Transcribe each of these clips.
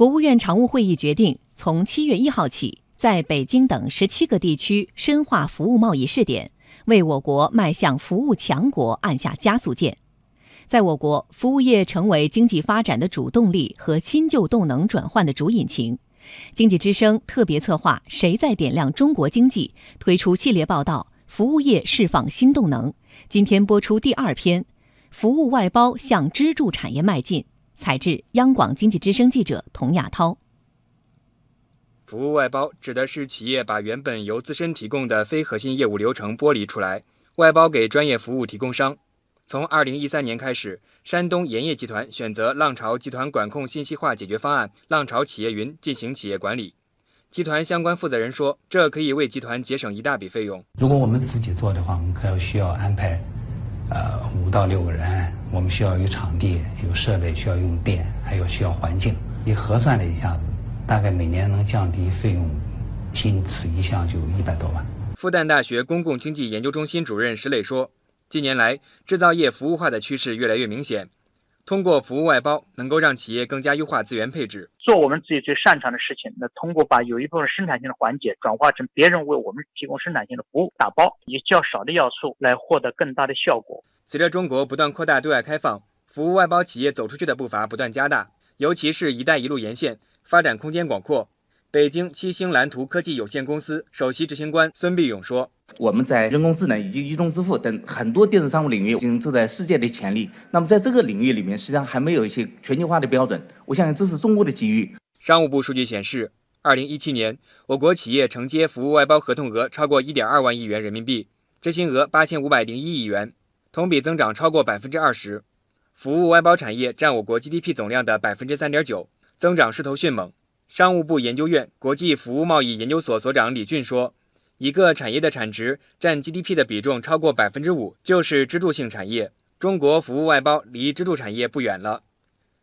国务院常务会议决定，从七月一号起，在北京等十七个地区深化服务贸易试点，为我国迈向服务强国按下加速键。在我国，服务业成为经济发展的主动力和新旧动能转换的主引擎。经济之声特别策划“谁在点亮中国经济”推出系列报道《服务业释放新动能》，今天播出第二篇：服务外包向支柱产业迈进。采制央广经济之声记者童亚涛。服务外包指的是企业把原本由自身提供的非核心业务流程剥离出来，外包给专业服务提供商。从二零一三年开始，山东盐业集团选择浪潮集团管控信息化解决方案“浪潮企业云”进行企业管理。集团相关负责人说，这可以为集团节省一大笔费用。如果我们自己做的话，我们可能需要安排。呃，五到六个人，我们需要有场地、有设备，需要用电，还有需要环境。你核算了一下子，大概每年能降低费用，仅此一项就一百多万。复旦大学公共经济研究中心主任石磊说：“近年来，制造业服务化的趋势越来越明显。”通过服务外包，能够让企业更加优化资源配置，做我们自己最擅长的事情。那通过把有一部分生产性的环节转化成别人为我们提供生产性的服务，打包以较少的要素来获得更大的效果。随着中国不断扩大对外开放，服务外包企业走出去的步伐不断加大，尤其是一带一路沿线发展空间广阔。北京七星蓝图科技有限公司首席执行官孙必勇说。我们在人工智能以及移动支付等很多电子商务领域已经走在世界的前列。那么在这个领域里面，实际上还没有一些全球化的标准。我相信这是中国的机遇。商务部数据显示，二零一七年我国企业承接服务外包合同额超过一点二万亿元人民币，执行额八千五百零一亿元，同比增长超过百分之二十。服务外包产业占我国 GDP 总量的百分之三点九，增长势头迅猛。商务部研究院国际服务贸易研究所所长李俊说。一个产业的产值占 GDP 的比重超过百分之五，就是支柱性产业。中国服务外包离支柱产业不远了。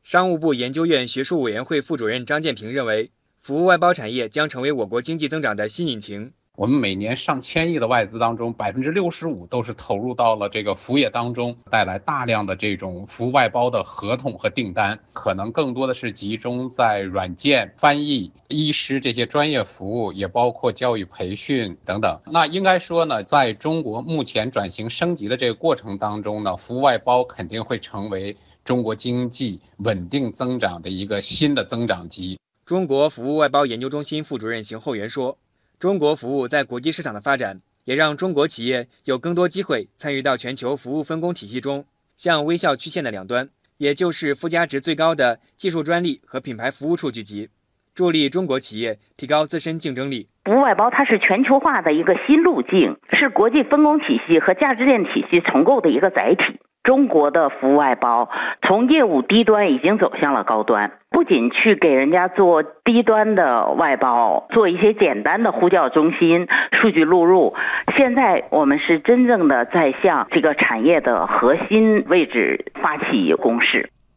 商务部研究院学术委员会副主任张建平认为，服务外包产业将成为我国经济增长的新引擎。我们每年上千亿的外资当中，百分之六十五都是投入到了这个服务业当中，带来大量的这种服务外包的合同和订单，可能更多的是集中在软件、翻译、医师这些专业服务，也包括教育培训等等。那应该说呢，在中国目前转型升级的这个过程当中呢，服务外包肯定会成为中国经济稳定增长的一个新的增长极。中国服务外包研究中心副主任邢厚元说。中国服务在国际市场的发展，也让中国企业有更多机会参与到全球服务分工体系中，向微笑曲线的两端，也就是附加值最高的技术专利和品牌服务处聚集，助力中国企业提高自身竞争力。服务外包它是全球化的一个新路径，是国际分工体系和价值链体系重构的一个载体。中国的服务外包从业务低端已经走向了高端，不仅去给人家做低端的外包，做一些简单的呼叫中心、数据录入。现在我们是真正的在向这个产业的核心位置发起攻势。